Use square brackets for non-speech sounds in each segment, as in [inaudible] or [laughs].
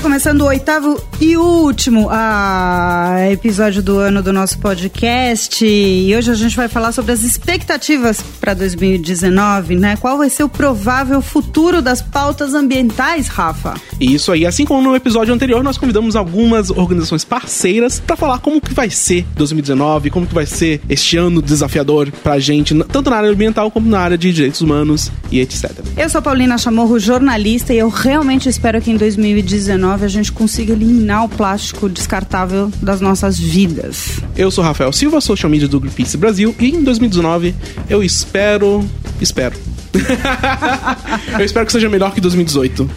Está começando o oitavo e último ah, episódio do ano do nosso podcast. E hoje a gente vai falar sobre as expectativas para 2019, né? Qual vai ser o provável futuro das pautas ambientais, Rafa? Isso aí, assim como no episódio anterior, nós convidamos algumas organizações parceiras para falar como que vai ser 2019, como que vai ser este ano desafiador pra gente, tanto na área ambiental como na área de direitos humanos e etc. Eu sou Paulina Chamorro, jornalista, e eu realmente espero que em 2019 a gente consiga eliminar o plástico descartável das nossas vidas. Eu sou Rafael Silva, social media do Greenpeace Brasil, e em 2019 eu espero. Espero. [laughs] eu espero que seja melhor que 2018.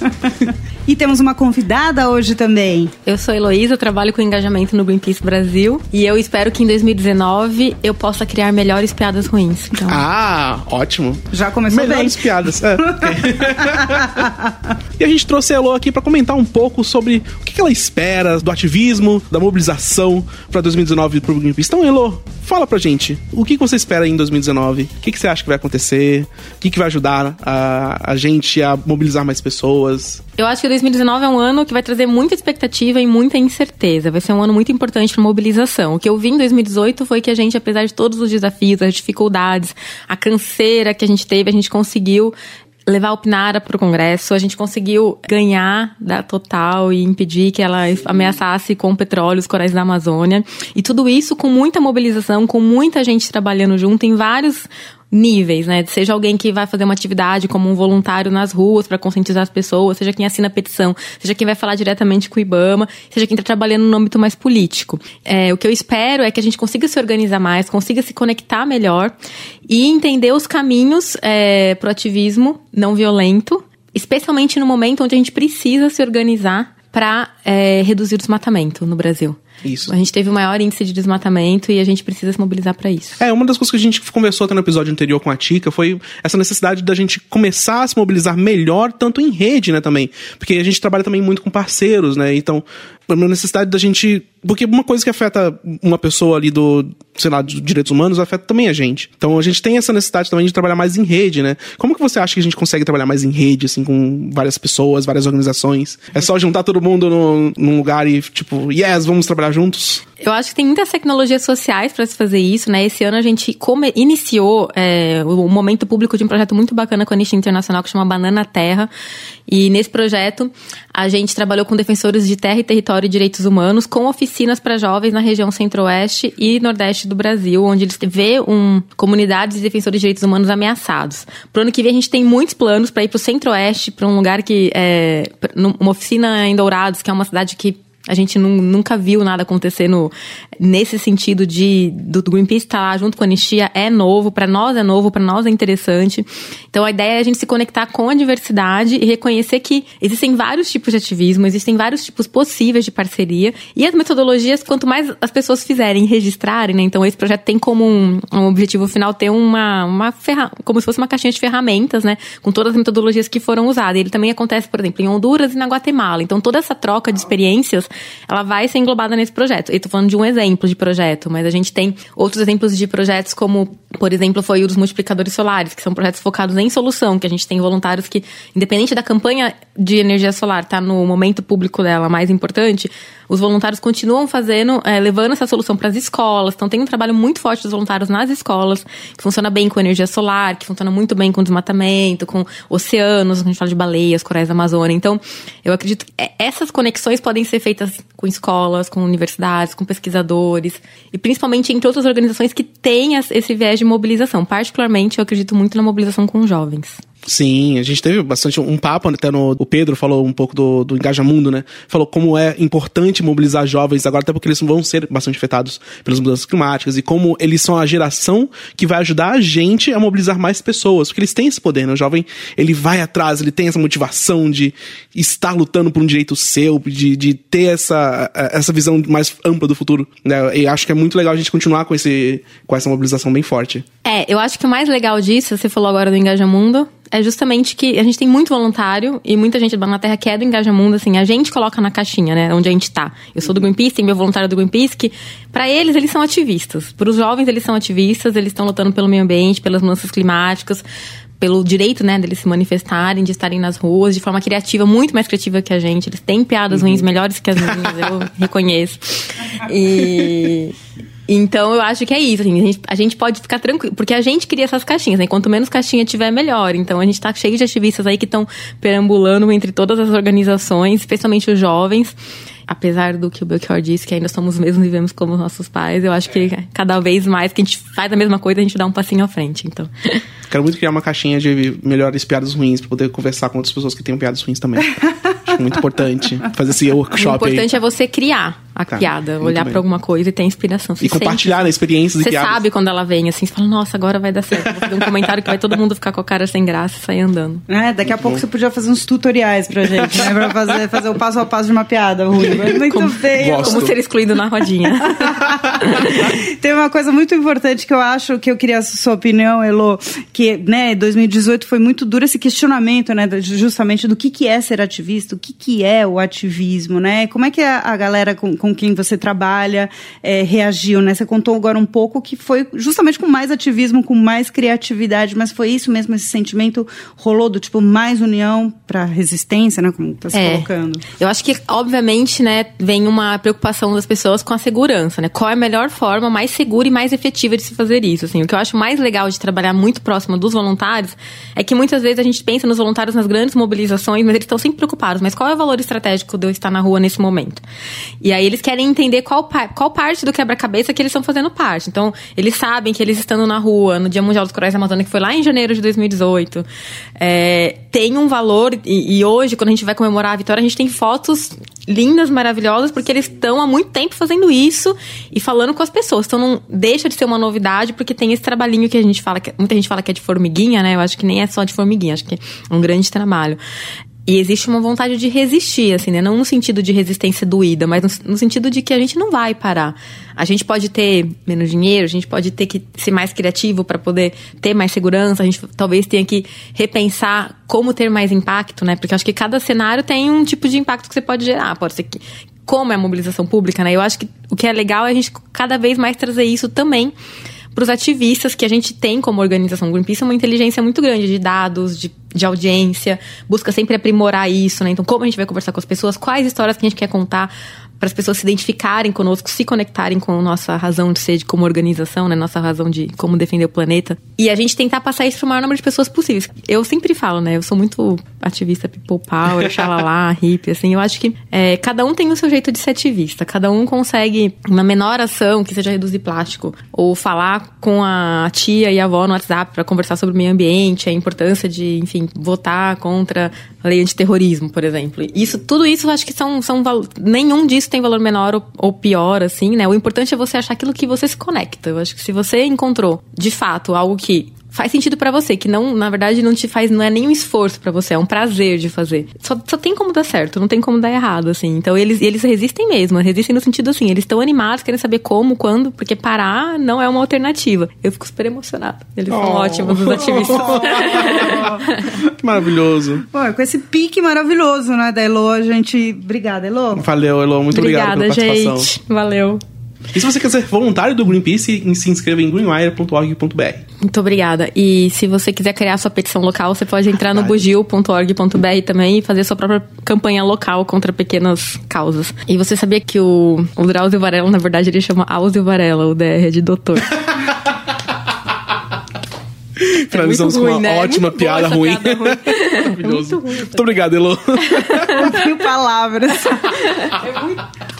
E temos uma convidada hoje também. Eu sou Heloísa, eu trabalho com engajamento no Greenpeace Brasil e eu espero que em 2019 eu possa criar melhores piadas ruins. Então... Ah, ótimo. Já começou melhores bem. piadas. É. [laughs] e a gente trouxe a Elo aqui para comentar um pouco sobre o que ela espera do ativismo, da mobilização para 2019 pro Greenpeace. Então, Elo, fala pra gente, o que você espera em 2019? O que você acha que vai acontecer? O que vai ajudar a, a gente a mobilizar mais pessoas? Eu acho que 2019 é um ano que vai trazer muita expectativa e muita incerteza. Vai ser um ano muito importante para mobilização. O que eu vi em 2018 foi que a gente, apesar de todos os desafios, as dificuldades, a canseira que a gente teve, a gente conseguiu levar a Opinara para o Congresso, a gente conseguiu ganhar da Total e impedir que ela ameaçasse com petróleo os corais da Amazônia. E tudo isso com muita mobilização, com muita gente trabalhando junto em vários níveis, né? Seja alguém que vai fazer uma atividade como um voluntário nas ruas para conscientizar as pessoas, seja quem assina a petição, seja quem vai falar diretamente com o IBAMA, seja quem está trabalhando no âmbito mais político. É, o que eu espero é que a gente consiga se organizar mais, consiga se conectar melhor e entender os caminhos é, para o ativismo não violento, especialmente no momento onde a gente precisa se organizar para é, reduzir o desmatamento no Brasil. Isso. A gente teve o maior índice de desmatamento e a gente precisa se mobilizar para isso. É, uma das coisas que a gente conversou até no episódio anterior com a Tica foi essa necessidade da gente começar a se mobilizar melhor, tanto em rede, né, também. Porque a gente trabalha também muito com parceiros, né? Então, uma necessidade da gente. Porque uma coisa que afeta uma pessoa ali do, sei lá, dos direitos humanos afeta também a gente. Então a gente tem essa necessidade também de trabalhar mais em rede, né? Como que você acha que a gente consegue trabalhar mais em rede, assim, com várias pessoas, várias organizações? É só juntar todo mundo no, num lugar e, tipo, yes, vamos trabalhar juntos? Eu acho que tem muitas tecnologias sociais para se fazer isso, né? Esse ano a gente come, iniciou é, o momento público de um projeto muito bacana com a Anistia Internacional que chama Banana Terra. E nesse projeto a gente trabalhou com defensores de terra e território e direitos humanos, com oficinas para jovens na região centro-oeste e nordeste do Brasil, onde eles vê um, comunidades de defensores de direitos humanos ameaçados. Pro ano que vem a gente tem muitos planos para ir para o centro-oeste, para um lugar que é uma oficina em Dourados, que é uma cidade que a gente nunca viu nada acontecer no, nesse sentido de do Greenpeace estar lá junto com a Anistia é novo, para nós é novo, para nós é interessante. Então a ideia é a gente se conectar com a diversidade e reconhecer que existem vários tipos de ativismo, existem vários tipos possíveis de parceria e as metodologias, quanto mais as pessoas fizerem registrarem, né? Então esse projeto tem como um, um objetivo final ter uma, uma como se fosse uma caixinha de ferramentas, né? Com todas as metodologias que foram usadas. Ele também acontece, por exemplo, em Honduras e na Guatemala. Então toda essa troca de experiências ela vai ser englobada nesse projeto. Eu tô falando de um exemplo de projeto, mas a gente tem outros exemplos de projetos como, por exemplo, foi o dos multiplicadores solares, que são projetos focados em solução, que a gente tem voluntários que, independente da campanha de energia solar, tá no momento público dela mais importante, os voluntários continuam fazendo, é, levando essa solução para as escolas. Então tem um trabalho muito forte dos voluntários nas escolas, que funciona bem com energia solar, que funciona muito bem com desmatamento, com oceanos, a gente fala de baleias, corais da Amazônia. Então, eu acredito que essas conexões podem ser feitas com escolas, com universidades, com pesquisadores, e principalmente entre outras organizações que têm esse viés de mobilização. Particularmente, eu acredito muito na mobilização com jovens. Sim, a gente teve bastante um papo, até no. O Pedro falou um pouco do, do Engajamundo, né? Falou como é importante mobilizar jovens agora, até porque eles vão ser bastante afetados pelas mudanças climáticas, e como eles são a geração que vai ajudar a gente a mobilizar mais pessoas, porque eles têm esse poder, né? O jovem, ele vai atrás, ele tem essa motivação de estar lutando por um direito seu, de, de ter essa, essa visão mais ampla do futuro, né? E acho que é muito legal a gente continuar com, esse, com essa mobilização bem forte. É, eu acho que o mais legal disso, você falou agora do Engajamundo, é justamente que a gente tem muito voluntário e muita gente na Terra que é do Engaja Mundo, assim, a gente coloca na caixinha, né, onde a gente tá. Eu sou do Greenpeace, tem meu voluntário do Greenpeace, que para eles, eles são ativistas. Para os jovens, eles são ativistas, eles estão lutando pelo meio ambiente, pelas mudanças climáticas, pelo direito, né, deles se manifestarem, de estarem nas ruas de forma criativa, muito mais criativa que a gente. Eles têm piadas ruins melhores que as minhas, eu [laughs] reconheço. E então eu acho que é isso, assim, a, gente, a gente pode ficar tranquilo, porque a gente cria essas caixinhas, né? Quanto menos caixinha tiver, melhor. Então a gente tá cheio de ativistas aí que estão perambulando entre todas as organizações, especialmente os jovens. Apesar do que o Belchior disse, que ainda somos mesmos e vivemos como nossos pais, eu acho que cada vez mais que a gente faz a mesma coisa, a gente dá um passinho à frente. Então. [laughs] Quero muito criar uma caixinha de melhores piadas ruins pra poder conversar com outras pessoas que tenham piadas ruins também. [laughs] acho muito importante fazer esse workshop. O importante aí. é você criar a Tá, piada, muito olhar pra alguma coisa e ter inspiração. Você E compartilhar sente- experiências e Você piadas. sabe quando ela vem, assim, você fala, nossa, agora vai dar certo. Vou fazer um comentário que vai todo mundo ficar com a cara sem graça e sair andando. É, daqui a pouco você podia fazer uns tutoriais pra gente, né? Pra fazer, fazer o passo a passo de uma piada [laughs] Muito Como- bem. Gosto. Como ser excluído na rodinha. [laughs] Tem uma coisa muito importante que eu acho que eu queria a sua opinião, Elo, que, né, 2018 foi muito duro esse questionamento, né, justamente do que que é ser ativista, o que que é o ativismo, né? Como é que a, a galera com, com quem você trabalha eh, reagiu, né? Você contou agora um pouco que foi justamente com mais ativismo, com mais criatividade, mas foi isso mesmo, esse sentimento rolou do tipo mais união para resistência, né, como tá se É. colocando. Eu acho que, obviamente, né, vem uma preocupação das pessoas com a segurança, né? Qual é a melhor forma mais segura e mais efetiva de se fazer isso, assim. O que eu acho mais legal de trabalhar muito próximo dos voluntários é que muitas vezes a gente pensa nos voluntários nas grandes mobilizações, mas eles estão sempre preocupados. Mas qual é o valor estratégico de eu estar na rua nesse momento? E aí eles querem entender qual, qual parte do quebra-cabeça que eles estão fazendo parte. Então, eles sabem que eles estando na rua, no Dia Mundial dos Corais da Amazônia, que foi lá em janeiro de 2018, é, tem um valor, e, e hoje, quando a gente vai comemorar a vitória, a gente tem fotos lindas, maravilhosas, porque eles estão há muito tempo fazendo isso e falando com as pessoas. Então não deixa de ser uma novidade, porque tem esse trabalhinho que a gente fala, que muita gente fala que é de formiguinha, né? Eu acho que nem é só de formiguinha, acho que é um grande trabalho. E existe uma vontade de resistir, assim, né? Não no sentido de resistência doída, mas no, no sentido de que a gente não vai parar. A gente pode ter menos dinheiro, a gente pode ter que ser mais criativo para poder ter mais segurança, a gente talvez tenha que repensar como ter mais impacto, né? Porque acho que cada cenário tem um tipo de impacto que você pode gerar. Pode ser que. Como é a mobilização pública, né? Eu acho que o que é legal é a gente cada vez mais trazer isso também para os ativistas que a gente tem como organização. Greenpeace é uma inteligência muito grande de dados, de, de audiência, busca sempre aprimorar isso, né? Então, como a gente vai conversar com as pessoas, quais histórias que a gente quer contar para as pessoas se identificarem conosco, se conectarem com a nossa razão de ser de como organização, né? Nossa razão de como defender o planeta. E a gente tentar passar isso para o maior número de pessoas possíveis. Eu sempre falo, né? Eu sou muito ativista people power, xalala, [laughs] hippie, assim. Eu acho que é, cada um tem o seu jeito de ser ativista. Cada um consegue uma menor ação, que seja reduzir plástico, ou falar com a tia e a avó no WhatsApp para conversar sobre o meio ambiente, a importância de, enfim, votar contra lei antiterrorismo, por exemplo. Isso, tudo isso eu acho que são, são nenhum disso tem valor menor ou, ou pior, assim, né? O importante é você achar aquilo que você se conecta. Eu acho que se você encontrou, de fato, algo que faz sentido pra você, que não, na verdade, não te faz, não é nenhum esforço pra você, é um prazer de fazer. Só, só tem como dar certo, não tem como dar errado, assim. Então eles, eles resistem mesmo, resistem no sentido assim, eles estão animados, querem saber como, quando, porque parar não é uma alternativa. Eu fico super emocionada. Eles são Oh. ótimos, os ativistas. [laughs] Que maravilhoso. Bom, com esse pique maravilhoso, né, da Elo, a gente... Obrigada, Elo. Valeu, Elô. Muito obrigado Obrigada, pela participação. gente. Valeu. E se você quer ser voluntário do Greenpeace, se inscreva em greenwire.org.br. Muito obrigada. E se você quiser criar sua petição local, você pode entrar no bugil.org.br também e fazer sua própria campanha local contra pequenas causas. E você sabia que o, o Drauzio Varela, na verdade, ele chama Áuzio Varela, o DR é de doutor. [laughs] Finalizamos muito com ruim, uma né? É ótima muito boa piada ruim. piada ruim. Maravilhoso. [laughs] É muito ruim. Muito obrigado, Elô. [laughs] Não tenho palavras.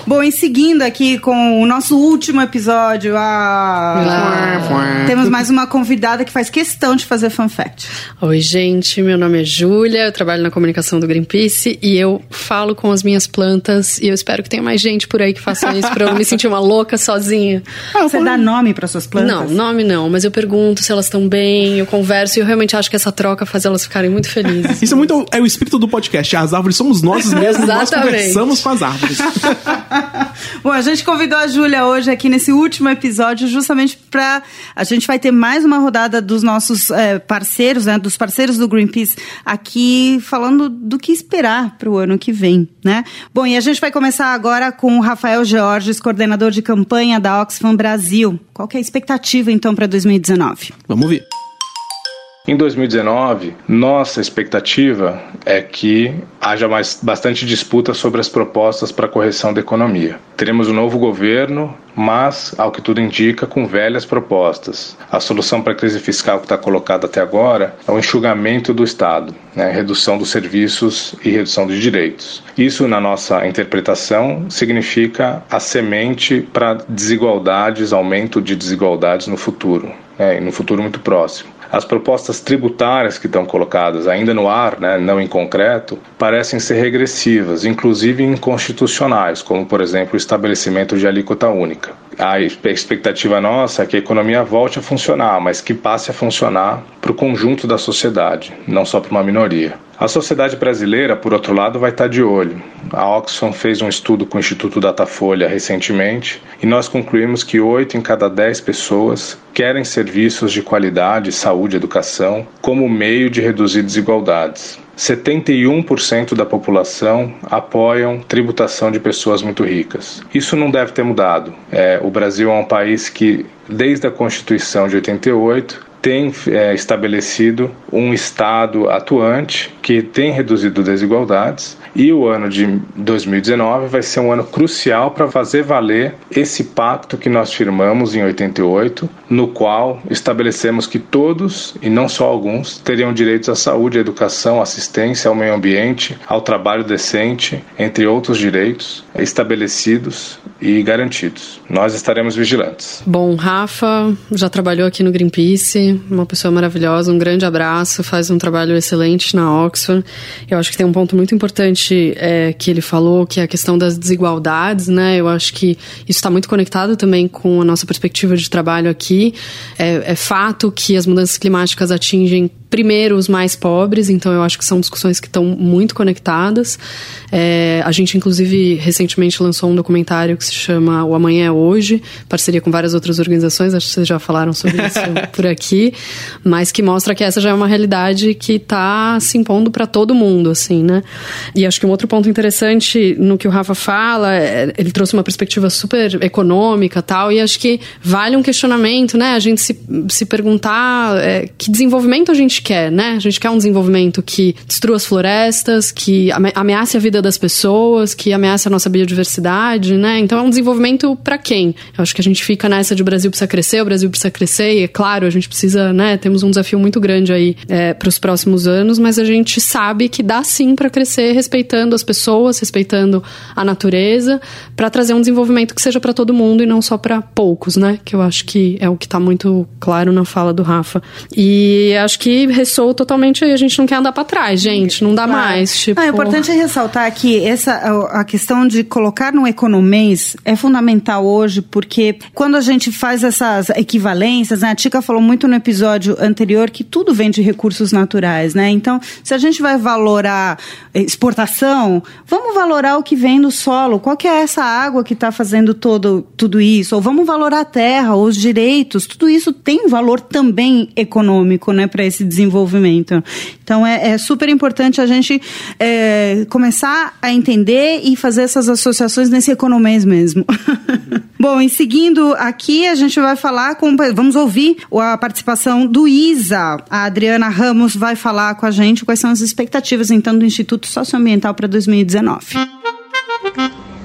Bom, e seguindo aqui com o nosso último episódio, a... temos mais uma convidada que faz questão de fazer fun fact. Oi, gente, meu nome é Júlia, eu trabalho na comunicação do Greenpeace e eu falo com as minhas plantas e eu espero que tenha mais gente por aí que faça isso pra eu não me sentir uma louca sozinha. Você dá nome para suas plantas? Não, nome não, mas eu pergunto se elas estão bem, eu converso e eu realmente acho que essa troca faz elas ficarem muito felizes. Isso é muito é o espírito do podcast. As árvores somos nós mesmos, nós Exatamente. conversamos com as árvores. [laughs] [laughs] Bom, a gente convidou a Júlia hoje aqui nesse último episódio justamente para a gente vai ter mais uma rodada dos nossos é, parceiros, né, dos parceiros do Greenpeace aqui falando do que esperar para o ano que vem, né? Bom, e a gente vai começar agora com o Rafael Georges, coordenador de campanha da Oxfam Brasil. Qual que é a expectativa então para 2019? Vamos ver. Em 2019, nossa expectativa é que haja mais, bastante disputa sobre as propostas para a correção da economia. Teremos um novo governo, mas, ao que tudo indica, com velhas propostas. A solução para a crise fiscal que está colocada até agora é o enxugamento do Estado, né, redução dos serviços e redução dos direitos. Isso, na nossa interpretação, significa a semente para desigualdades, aumento de desigualdades no futuro, né, no futuro muito próximo. As propostas tributárias que estão colocadas ainda no ar, né, não em concreto, parecem ser regressivas, inclusive inconstitucionais, como, por exemplo, o estabelecimento de alíquota única. A expectativa nossa é que a economia volte a funcionar, mas que passe a funcionar para o conjunto da sociedade, não só para uma minoria. A sociedade brasileira, por outro lado, vai estar de olho. A Oxfam fez um estudo com o Instituto Datafolha recentemente e nós concluímos que 8 em cada 10 pessoas querem serviços de qualidade, saúde e educação como meio de reduzir desigualdades. 71% da população apoiam tributação de pessoas muito ricas. Isso não deve ter mudado. É, o Brasil é um país que, desde a Constituição de 88, tem é, estabelecido um Estado atuante que tem reduzido desigualdades e o ano de 2019 vai ser um ano crucial para fazer valer esse pacto que nós firmamos em 88, no qual estabelecemos que todos, e não só alguns, teriam direitos à saúde, à educação, à assistência, ao meio ambiente, ao trabalho decente, entre outros direitos estabelecidos e garantidos. Nós estaremos vigilantes. Bom, Rafa já trabalhou aqui no Greenpeace, uma pessoa maravilhosa, um grande abraço, faz um trabalho excelente na Oxford. Eu acho que tem um ponto muito importante é, que ele falou, que é a questão das desigualdades, né? Eu acho que isso está muito conectado também com a nossa perspectiva de trabalho aqui. É, é fato que as mudanças climáticas atingem primeiro os mais pobres, então eu acho que são discussões que estão muito conectadas. É, a gente, inclusive, recentemente lançou um documentário que se chama O Amanhã é Hoje, parceria com várias outras organizações, acho que vocês já falaram sobre isso [laughs] por aqui, mas que mostra que essa já é uma realidade que está se impondo para todo mundo, assim, né? E acho que um outro ponto interessante no que o Rafa fala, é, ele trouxe uma perspectiva super econômica tal, e acho que vale um questionamento, né? A gente se, se perguntar é, que desenvolvimento a gente quer, né? A gente quer um desenvolvimento que destrua as florestas, que ameace a vida das pessoas, que ameace a nossa biodiversidade, né? Então é um desenvolvimento para quem? Eu acho que a gente fica nessa de o Brasil precisa crescer, o Brasil precisa crescer, e é claro, a gente precisa, né? Temos um desafio muito grande aí é, para os próximos anos, mas a gente sabe que dá sim para crescer respeitando as pessoas, respeitando a natureza, para trazer um desenvolvimento que seja para todo mundo e não só para poucos, né? Que eu acho que é o que está muito claro na fala do Rafa. E acho que ressoa totalmente. A gente não quer andar para trás, gente. Não dá claro. mais. Tipo... Ah, é importante ressaltar que essa, a questão de colocar no economês é fundamental hoje, porque quando a gente faz essas equivalências, né, a Tica falou muito no episódio anterior que tudo vem de recursos naturais, né? Então, se a gente vai valorar exportação, vamos valorar o que vem do solo. Qual que é essa água que está fazendo todo, tudo isso? Ou vamos valorar a terra, os direitos. Tudo isso tem valor também econômico, né, para esse desenvolvimento desenvolvimento. Então é, é super importante a gente é, começar a entender e fazer essas associações nesse economês mesmo. [laughs] Bom, e seguindo aqui, a gente vai falar com. Vamos ouvir a participação do ISA. A Adriana Ramos vai falar com a gente quais são as expectativas, então, do Instituto Socioambiental para 2019.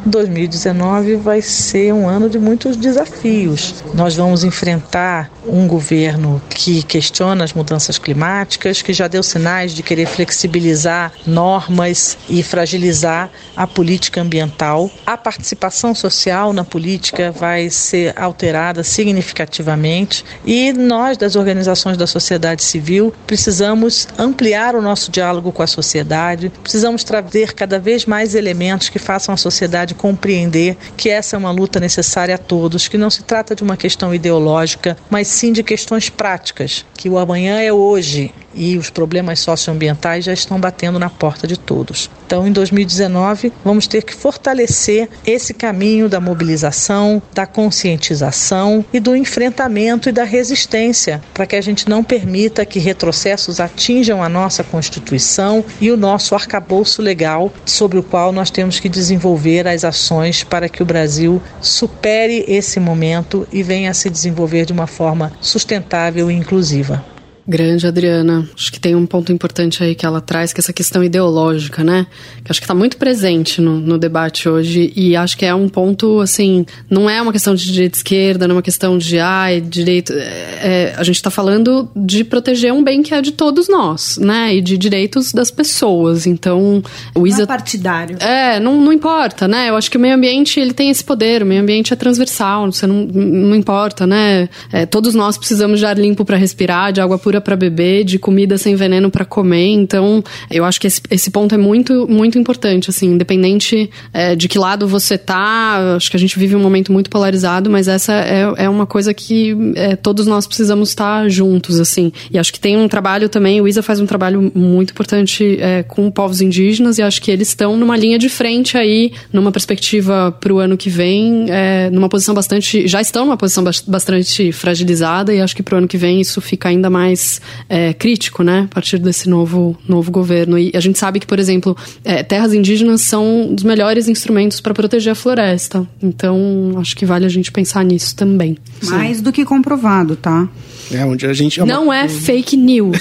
2019 vai ser um ano de muitos desafios. Nós vamos enfrentar um governo que questiona as mudanças climáticas, que já deu sinais de querer flexibilizar normas e fragilizar a política ambiental. A participação social na política vai ser alterada significativamente e nós, das organizações da sociedade civil, precisamos ampliar o nosso diálogo com a sociedade, precisamos trazer cada vez mais elementos que façam a sociedade compreender que essa é uma luta necessária a todos, que não se trata de uma questão ideológica, mas sim de questões práticas, que o amanhã é hoje e os problemas socioambientais já estão batendo na porta de todos. Então, em 2019, vamos ter que fortalecer esse caminho da mobilização, da conscientização e do enfrentamento e da resistência, para que a gente não permita que retrocessos atinjam a nossa Constituição e o nosso arcabouço legal, sobre o qual nós temos que desenvolver as ações para que o Brasil supere esse momento e venha a se desenvolver de uma forma sustentável e inclusiva. Grande, Adriana. Acho que tem um ponto importante aí que ela traz, que é essa questão ideológica, né? Que acho que está muito presente no, no, debate hoje. E acho que é um ponto, assim, não é uma questão de direita e esquerda, não é uma questão de, ai, direito. É, é a gente está falando de proteger um bem que é de todos nós, né? E de direitos das pessoas. Então, o Isa. Não é partidário. É, não, não importa, né? Eu acho que o meio ambiente, ele tem esse poder. O meio ambiente é transversal, você não, não importa, né? É, todos nós precisamos de ar limpo para respirar, de água pura para beber, de comida sem veneno para comer. Então, eu acho que esse, esse ponto é muito, muito importante, assim, independente é, de que lado você tá. Acho que a gente vive um momento muito polarizado, mas essa é, é uma coisa que é, todos nós precisamos estar juntos, assim. E acho que tem um trabalho também, o ISA faz um trabalho muito importante é, com povos indígenas e acho que eles estão numa linha de frente aí, numa perspectiva para o ano que vem, é, numa posição bastante. Já estão numa posição bastante fragilizada e acho que para o ano que vem isso fica ainda mais é, crítico, né, a partir desse novo, novo governo. E a gente sabe que, por exemplo, é, terras indígenas são dos melhores instrumentos para proteger a floresta. Então, acho que vale a gente pensar nisso também. Mais Sim. do que comprovado, tá? É, onde a gente. É uma... Não é [laughs] fake news.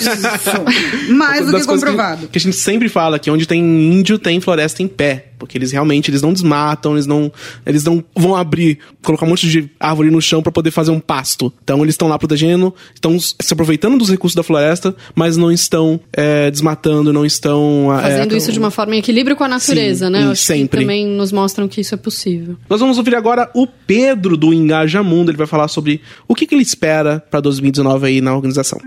Mais do que comprovado. Que, que, a gente sempre fala que onde tem índio tem floresta em pé. Porque eles realmente eles não desmatam, eles não, eles não vão abrir, colocar um monte de árvore no chão para poder fazer um pasto. Então eles estão lá protegendo, estão se aproveitando dos recursos da floresta, mas não estão é, desmatando, não estão. É, Fazendo é, isso de uma forma em equilíbrio com a natureza, sim, né? Sempre. também nos mostram que isso é possível. Nós vamos ouvir agora o Pedro do Engaja Mundo. Ele vai falar sobre o que, que ele espera para 2019 aí na organização.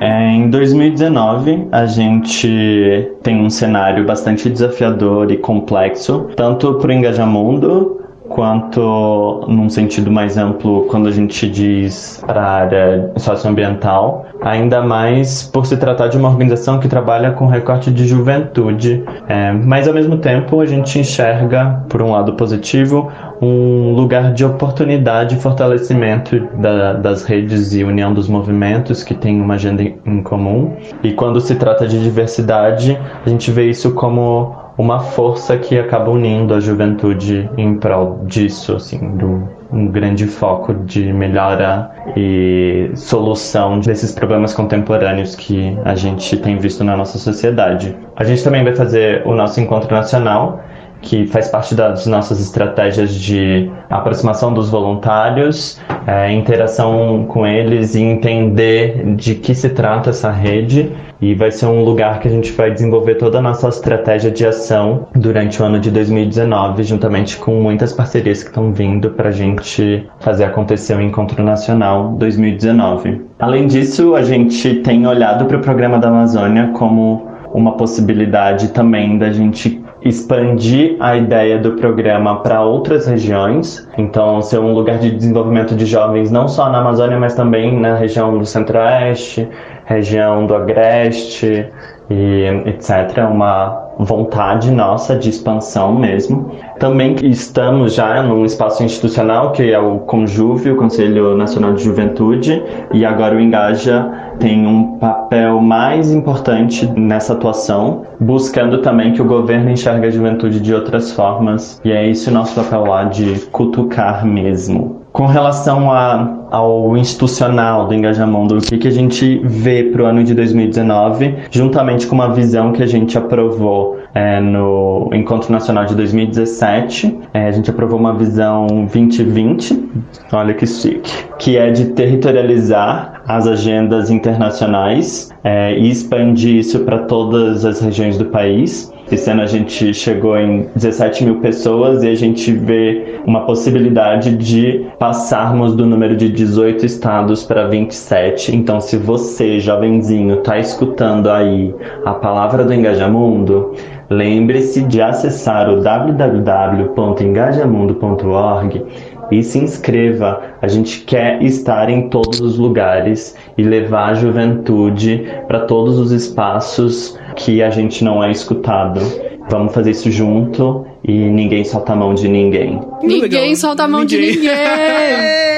É, em 2019, a gente tem um cenário bastante desafiador e complexo, tanto para o Engajamundo quanto num sentido mais amplo quando a gente diz para a área socioambiental, ainda mais por se tratar de uma organização que trabalha com recorte de juventude, é, mas ao mesmo tempo a gente enxerga, por um lado positivo, um lugar de oportunidade e fortalecimento da, das redes e união dos movimentos que têm uma agenda em comum. E quando se trata de diversidade, a gente vê isso como uma força que acaba unindo a juventude em prol disso, assim, do um grande foco de melhora e solução desses problemas contemporâneos que a gente tem visto na nossa sociedade. A gente também vai fazer o nosso encontro nacional que faz parte das nossas estratégias de aproximação dos voluntários, é, interação com eles e entender de que se trata essa rede. E vai ser um lugar que a gente vai desenvolver toda a nossa estratégia de ação durante o ano de 2019, juntamente com muitas parcerias que estão vindo para a gente fazer acontecer o Encontro Nacional 2019. Além disso, a gente tem olhado para o Programa da Amazônia como uma possibilidade também da gente expandir a ideia do programa para outras regiões, então ser um lugar de desenvolvimento de jovens não só na Amazônia, mas também na região do Centro-Oeste, região do Agreste e etc. Uma vontade nossa de expansão mesmo. Também estamos já num espaço institucional que é o Conjuve, o Conselho Nacional de Juventude, e agora o Engaja tem um papel mais importante nessa atuação, buscando também que o governo enxergue a juventude de outras formas, e é esse o nosso papel lá de cutucar mesmo. Com relação a, ao institucional do engajamento, o que, que a gente vê para o ano de 2019, juntamente com uma visão que a gente aprovou é, no Encontro Nacional de 2017, é, a gente aprovou uma visão 2020, olha que chique, que é de territorializar as agendas internacionais é, e expandir isso para todas as regiões do país Esse ano a gente chegou em 17 mil pessoas e a gente vê uma possibilidade de passarmos do número de 18 estados para 27. Então, se você, jovenzinho, está escutando aí a palavra do Engajamundo, lembre-se de acessar o www.engajamundo.org e se inscreva. A gente quer estar em todos os lugares e levar a juventude para todos os espaços que a gente não é escutado. Vamos fazer isso junto e ninguém solta a mão de ninguém. Ninguém legal. solta a mão de Ninguém. ninguém. [laughs]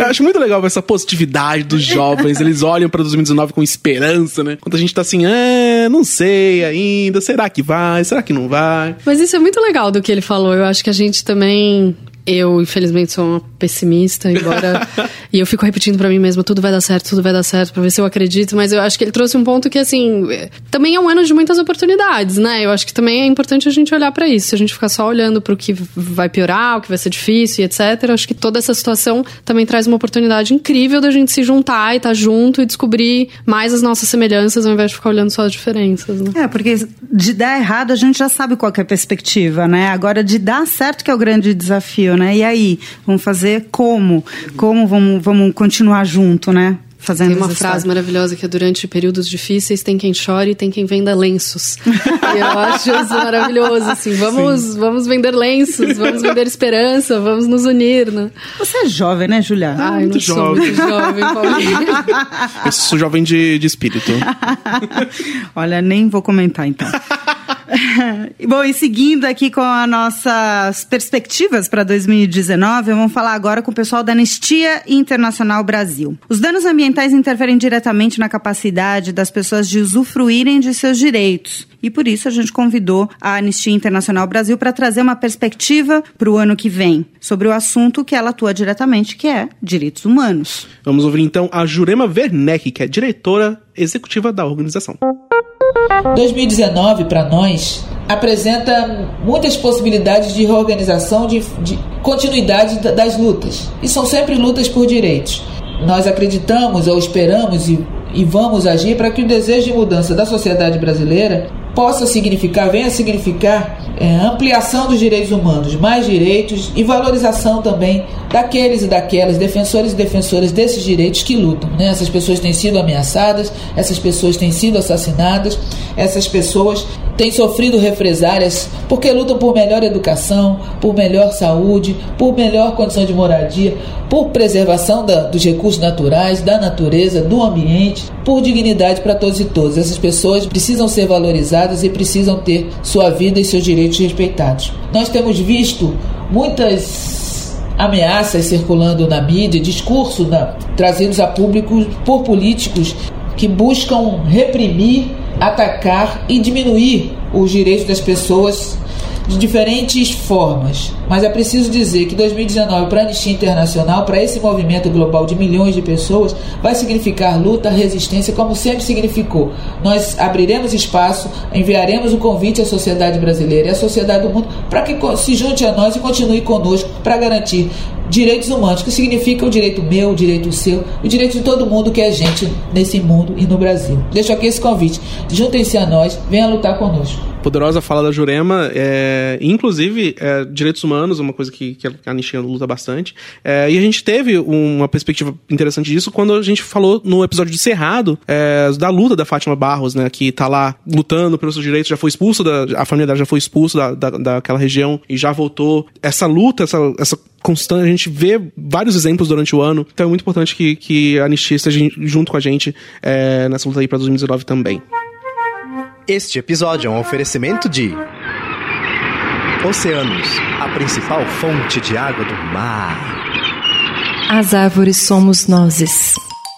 Eu acho muito legal essa positividade dos jovens. Eles olham pra 2019 com esperança, né? Quando a gente tá assim, ah, não sei ainda, será que vai? Será que não vai? Mas isso é muito legal do que ele falou. Eu acho que a gente também. Eu, infelizmente, sou uma pessimista, embora. [laughs] e eu fico repetindo pra mim mesma: tudo vai dar certo, tudo vai dar certo, pra ver se eu acredito. Mas eu acho que ele trouxe um ponto que, assim. é- Também é um ano de muitas oportunidades, né? Eu acho que também é importante a gente olhar pra isso. Se a gente ficar só olhando pro que vai piorar, o que vai ser difícil e etc., eu acho que toda essa situação também traz uma oportunidade incrível da gente se juntar e estar junto e descobrir mais as nossas semelhanças ao invés de ficar olhando só as diferenças, né? É, porque de dar errado a gente já sabe qual que é a perspectiva, né? Agora de dar certo que é o grande desafio, né? E aí, vamos fazer como? Como vamos, vamos continuar junto, né? Fazendo Tem uma frase história. maravilhosa que é durante períodos difíceis tem quem chore e tem quem venda lenços. e eu acho isso maravilhoso, assim, vamos, vamos vender lenços, vamos vender esperança, vamos nos unir, né? Você é jovem, né, Julia? Ai, muito não sou jovem. muito jovem, Paulinho. [laughs] Eu sou jovem de, de espírito. [laughs] Olha, nem vou comentar então. [laughs] [laughs] Bom, e seguindo aqui com as nossas perspectivas para 2019, vamos falar agora com o pessoal da Anistia Internacional Brasil. Os danos ambientais interferem diretamente na capacidade das pessoas de usufruírem de seus direitos. E por isso a gente convidou a Anistia Internacional Brasil para trazer uma perspectiva para o ano que vem sobre o assunto que ela atua diretamente, que é direitos humanos. Vamos ouvir então a Jurema Werneck, que é diretora executiva da organização. 2019 para nós apresenta muitas possibilidades de reorganização, de, de continuidade da- das lutas. E são sempre lutas por direitos. Nós acreditamos ou esperamos e, e vamos agir para que o desejo de mudança da sociedade brasileira possa significar, venha significar é, ampliação dos direitos humanos, mais direitos e valorização também daqueles e daquelas defensores e defensoras desses direitos que lutam. Né? Essas pessoas têm sido ameaçadas, essas pessoas têm sido assassinadas, essas pessoas têm sofrido represárias porque lutam por melhor educação, por melhor saúde, por melhor condição de moradia, por preservação da- dos recursos naturais, da natureza, do ambiente, por dignidade para todos e todas. Essas pessoas precisam ser valorizadas e precisam ter sua vida e seus direitos respeitados. Nós temos visto muitas ameaças circulando na mídia, discursos na- trazidos a público por políticos que buscam reprimir, atacar e diminuir os direitos das pessoas de diferentes formas. Mas é preciso dizer que 2019 para a Anistia Internacional, para esse movimento global de milhões de pessoas, vai significar luta, resistência, como sempre significou. Nós abriremos espaço, enviaremos o convite à sociedade brasileira e à sociedade do mundo para que se junte a nós e continue conosco para garantir direitos humanos, que significa o direito meu, o direito seu, o direito de todo mundo que é gente nesse mundo e no Brasil. Deixo aqui esse convite. Juntem-se a nós, venham lutar conosco. Poderosa fala da Jurema, é, inclusive é, direitos humanos, uma coisa que, que a Anistia luta bastante. É, e a gente teve uma perspectiva interessante disso quando a gente falou no episódio de Cerrado é, da luta da Fátima Barros, né, que tá lá lutando pelos seus direitos, já foi expulsa, da, a família dela já foi expulsa da, da, daquela região e já voltou. Essa luta, essa, essa constante, a gente vê vários exemplos durante o ano, então é muito importante que, que a Anistia esteja junto com a gente é, nessa luta aí pra 2019 também. Este episódio é um oferecimento de Oceanos, a principal fonte de água do mar. As árvores somos nozes.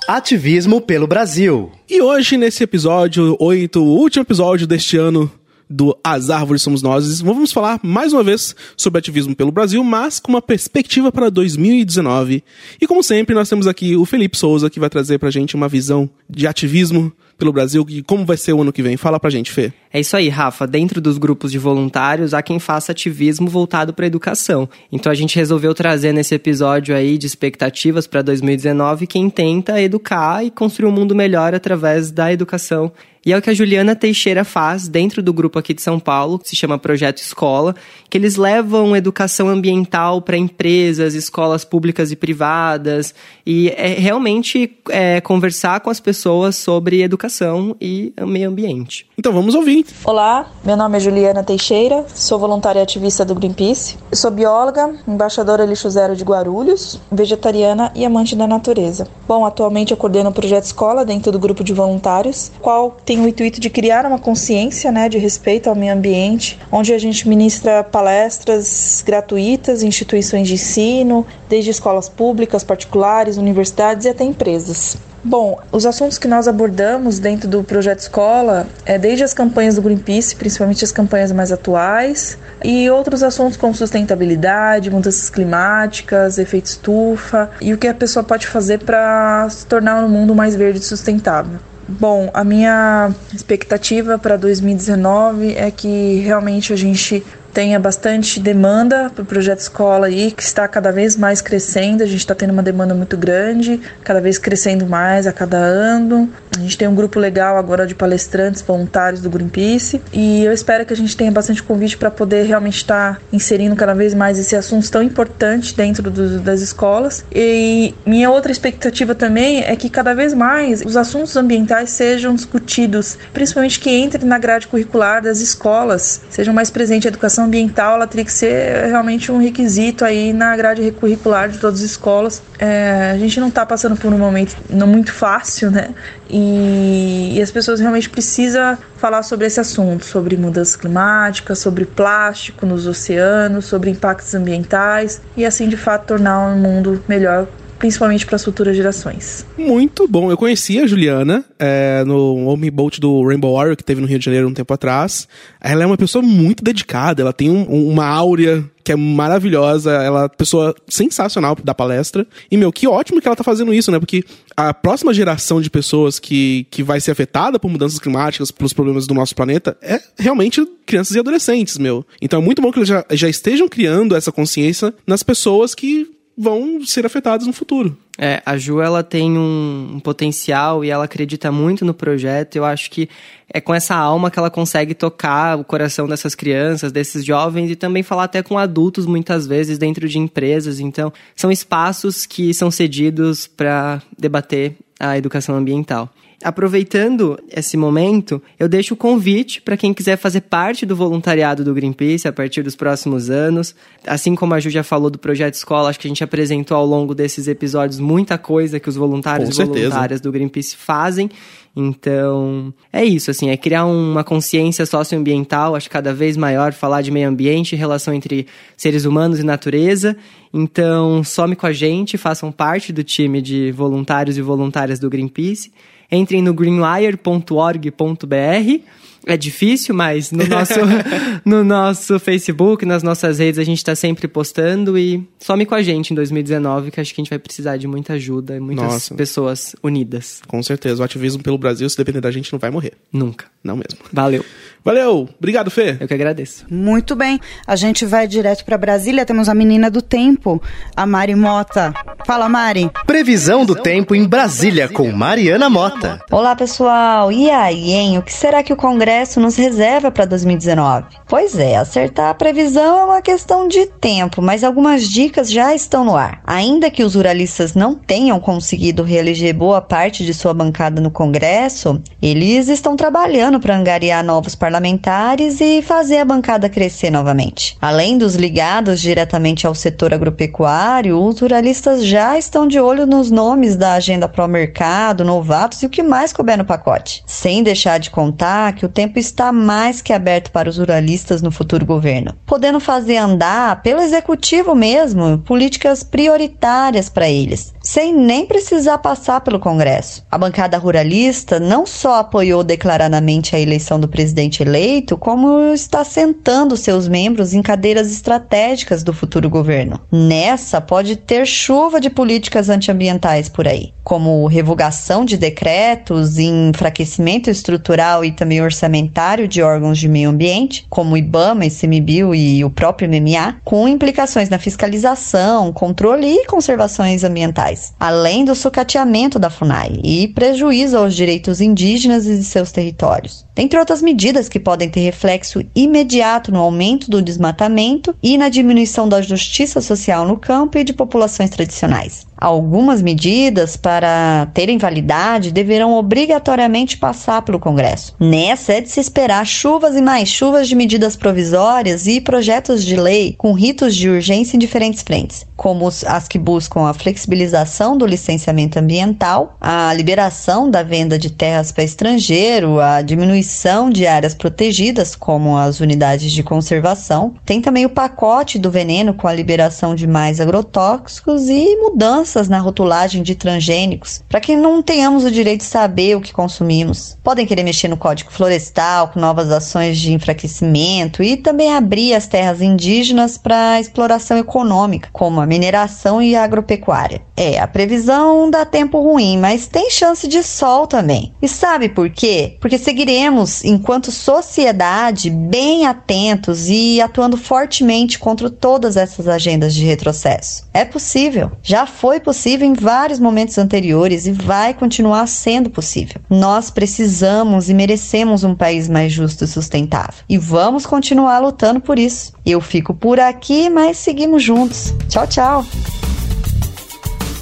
Ativismo pelo Brasil. E hoje, nesse episódio 8, o último episódio deste ano do As Árvores Somos Nós, vamos falar mais uma vez sobre ativismo pelo Brasil, mas com uma perspectiva para 2019. E como sempre, nós temos aqui o Felipe Souza, que vai trazer pra gente uma visão de ativismo pelo Brasil e como vai ser o ano que vem. Fala pra gente, Fê. É isso aí, Rafa. Dentro dos grupos de voluntários, há quem faça ativismo voltado para educação. Então a gente resolveu trazer nesse episódio aí de expectativas para 2019 quem tenta educar e construir um mundo melhor através da educação. E é o que a Juliana Teixeira faz dentro do grupo aqui de São Paulo, que se chama Projeto Escola, que eles levam educação ambiental para empresas, escolas públicas e privadas, e é realmente é, conversar com as pessoas sobre educação e meio ambiente. Então vamos ouvir. Olá, meu nome é Juliana Teixeira, sou voluntária ativista do Greenpeace. Eu sou bióloga, embaixadora lixo zero de Guarulhos, vegetariana e amante da natureza. Bom, atualmente eu coordeno o projeto Escola dentro do grupo de voluntários, qual tem o intuito de criar uma consciência né, de respeito ao meio ambiente, onde a gente ministra palestras gratuitas em instituições de ensino, desde escolas públicas, particulares, universidades e até empresas. Bom, os assuntos que nós abordamos dentro do projeto Escola é desde as campanhas do Greenpeace, principalmente as campanhas mais atuais, e outros assuntos como sustentabilidade, mudanças climáticas, efeito estufa e o que a pessoa pode fazer para se tornar um mundo mais verde e sustentável. Bom, a minha expectativa para 2019 é que realmente a gente tenha bastante demanda para o projeto escola aí, que está cada vez mais crescendo. A gente está tendo uma demanda muito grande, cada vez crescendo mais a cada ano. A gente tem um grupo legal agora de palestrantes voluntários do Greenpeace e eu espero que a gente tenha bastante convite para poder realmente estar inserindo cada vez mais esse assunto tão importante dentro do, das escolas. E minha outra expectativa também é que cada vez mais os assuntos ambientais sejam discutidos, principalmente que entrem na grade curricular das escolas, sejam mais presentes a educação ambiental, ela teria que ser realmente um requisito aí na grade curricular de todas as escolas. É, a gente não está passando por um momento não muito fácil, né? E, e as pessoas realmente precisam falar sobre esse assunto, sobre mudanças climáticas, sobre plástico nos oceanos, sobre impactos ambientais e assim de fato tornar um mundo melhor principalmente para as futuras gerações. Muito bom. Eu conheci a Juliana é, no Homem Boat do Rainbow Warrior, que teve no Rio de Janeiro um tempo atrás. Ela é uma pessoa muito dedicada, ela tem um, uma áurea que é maravilhosa, ela é pessoa sensacional da palestra. E, meu, que ótimo que ela tá fazendo isso, né? Porque a próxima geração de pessoas que, que vai ser afetada por mudanças climáticas, pelos problemas do nosso planeta, é realmente crianças e adolescentes, meu. Então é muito bom que eles já, já estejam criando essa consciência nas pessoas que vão ser afetados no futuro. É, a Ju ela tem um, um, potencial e ela acredita muito no projeto. Eu acho que é com essa alma que ela consegue tocar o coração dessas crianças, desses jovens e também falar até com adultos muitas vezes dentro de empresas. Então, são espaços que são cedidos para debater a educação ambiental. Aproveitando esse momento, eu deixo o convite para quem quiser fazer parte do voluntariado do Greenpeace a partir dos próximos anos. Assim como a Ju já falou do projeto escola, acho que a gente apresentou ao longo desses episódios muita coisa que os voluntários e voluntárias do Greenpeace fazem. Então, é isso, assim, é criar uma consciência socioambiental, acho cada vez maior, falar de meio ambiente, relação entre seres humanos e natureza. Então, some com a gente, façam parte do time de voluntários e voluntárias do Greenpeace. Entrem no greenwire.org.br. É difícil, mas no nosso, [laughs] no nosso Facebook, nas nossas redes, a gente está sempre postando e some com a gente em 2019, que acho que a gente vai precisar de muita ajuda e muitas Nossa. pessoas unidas. Com certeza. O ativismo pelo Brasil, se depender da gente, não vai morrer. Nunca. Não mesmo. Valeu. Valeu. Obrigado, Fê. Eu que agradeço. Muito bem. A gente vai direto para Brasília. Temos a menina do tempo, a Mari Mota. Fala, Mari. Previsão do tempo em Brasília com Mariana Mota. Olá, pessoal. E aí, hein? O que será que o Congresso nos reserva para 2019? Pois é, acertar a previsão é uma questão de tempo, mas algumas dicas já estão no ar. Ainda que os ruralistas não tenham conseguido reeleger boa parte de sua bancada no Congresso, eles estão trabalhando para angariar novos parlamentares parlamentares e fazer a bancada crescer novamente. Além dos ligados diretamente ao setor agropecuário, os ruralistas já estão de olho nos nomes da agenda pró-mercado, novatos e o que mais couber no pacote. Sem deixar de contar que o tempo está mais que aberto para os ruralistas no futuro governo, podendo fazer andar, pelo executivo mesmo, políticas prioritárias para eles, sem nem precisar passar pelo Congresso. A bancada ruralista não só apoiou declaradamente a eleição do presidente eleito, como está sentando seus membros em cadeiras estratégicas do futuro governo. Nessa pode ter chuva de políticas antiambientais por aí, como revogação de decretos, enfraquecimento estrutural e também orçamentário de órgãos de meio ambiente, como o IBAMA, ICMBio e o próprio MMA, com implicações na fiscalização, controle e conservações ambientais. Além do sucateamento da FUNAI e prejuízo aos direitos indígenas e de seus territórios. Dentre outras medidas que podem ter reflexo imediato no aumento do desmatamento e na diminuição da justiça social no campo e de populações tradicionais. Algumas medidas, para terem validade, deverão obrigatoriamente passar pelo Congresso. Nessa é de se esperar chuvas e mais chuvas de medidas provisórias e projetos de lei com ritos de urgência em diferentes frentes, como as que buscam a flexibilização do licenciamento ambiental, a liberação da venda de terras para estrangeiro, a diminuição de áreas protegidas, como as unidades de conservação. Tem também o pacote do veneno com a liberação de mais agrotóxicos e mudanças mudanças na rotulagem de transgênicos, para que não tenhamos o direito de saber o que consumimos. Podem querer mexer no Código Florestal com novas ações de enfraquecimento e também abrir as terras indígenas para exploração econômica, como a mineração e a agropecuária. É, a previsão dá tempo ruim, mas tem chance de sol também. E sabe por quê? Porque seguiremos, enquanto sociedade, bem atentos e atuando fortemente contra todas essas agendas de retrocesso. É possível, já foi possível em vários momentos anteriores e vai continuar sendo possível. Nós precisamos e merecemos um país mais justo e sustentável. E vamos continuar lutando por isso. Eu fico por aqui, mas seguimos juntos. Tchau, tchau.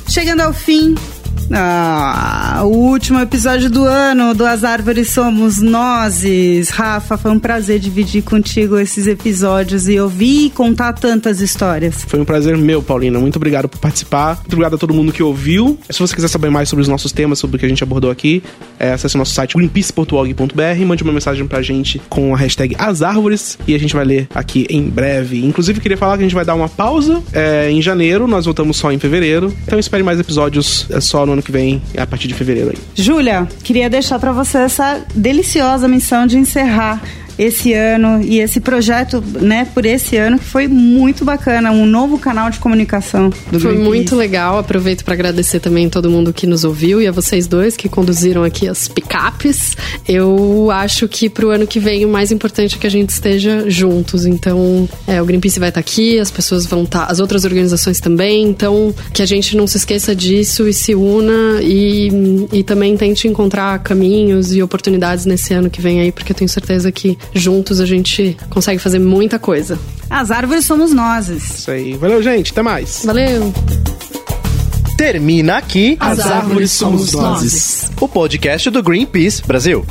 Chegando ao fim ah, o último episódio do ano do As Árvores Somos Nozes. Rafa, foi um prazer dividir contigo esses episódios e ouvir e contar tantas histórias. Foi um prazer meu, Paulina. Muito obrigado por participar. Muito obrigado a todo mundo que ouviu. Se você quiser saber mais sobre os nossos temas, sobre o que a gente abordou aqui, é, acesse o nosso site greenpeace.org.br, mande uma mensagem pra gente com a hashtag As Árvores e a gente vai ler aqui em breve. Inclusive, queria falar que a gente vai dar uma pausa é, em janeiro, nós voltamos só em fevereiro. Então espere mais episódios é, só no ano que vem, a partir de fevereiro aí. Júlia, queria deixar para você essa deliciosa missão de encerrar esse ano e esse projeto, né, por esse ano que foi muito bacana, um novo canal de comunicação do Foi muito legal. Aproveito para agradecer também todo mundo que nos ouviu e a vocês dois que conduziram aqui as picapes. Eu acho que pro ano que vem o mais importante é que a gente esteja juntos. Então, é, o Greenpeace vai estar tá aqui, as pessoas vão estar, tá, as outras organizações também. Então, que a gente não se esqueça disso e se una e, e também tente encontrar caminhos e oportunidades nesse ano que vem aí, porque eu tenho certeza que juntos a gente consegue fazer muita coisa. As árvores somos nós. Isso aí. Valeu, gente. Até mais. Valeu. Termina aqui As, As árvores, árvores somos nós. O podcast do Greenpeace Brasil.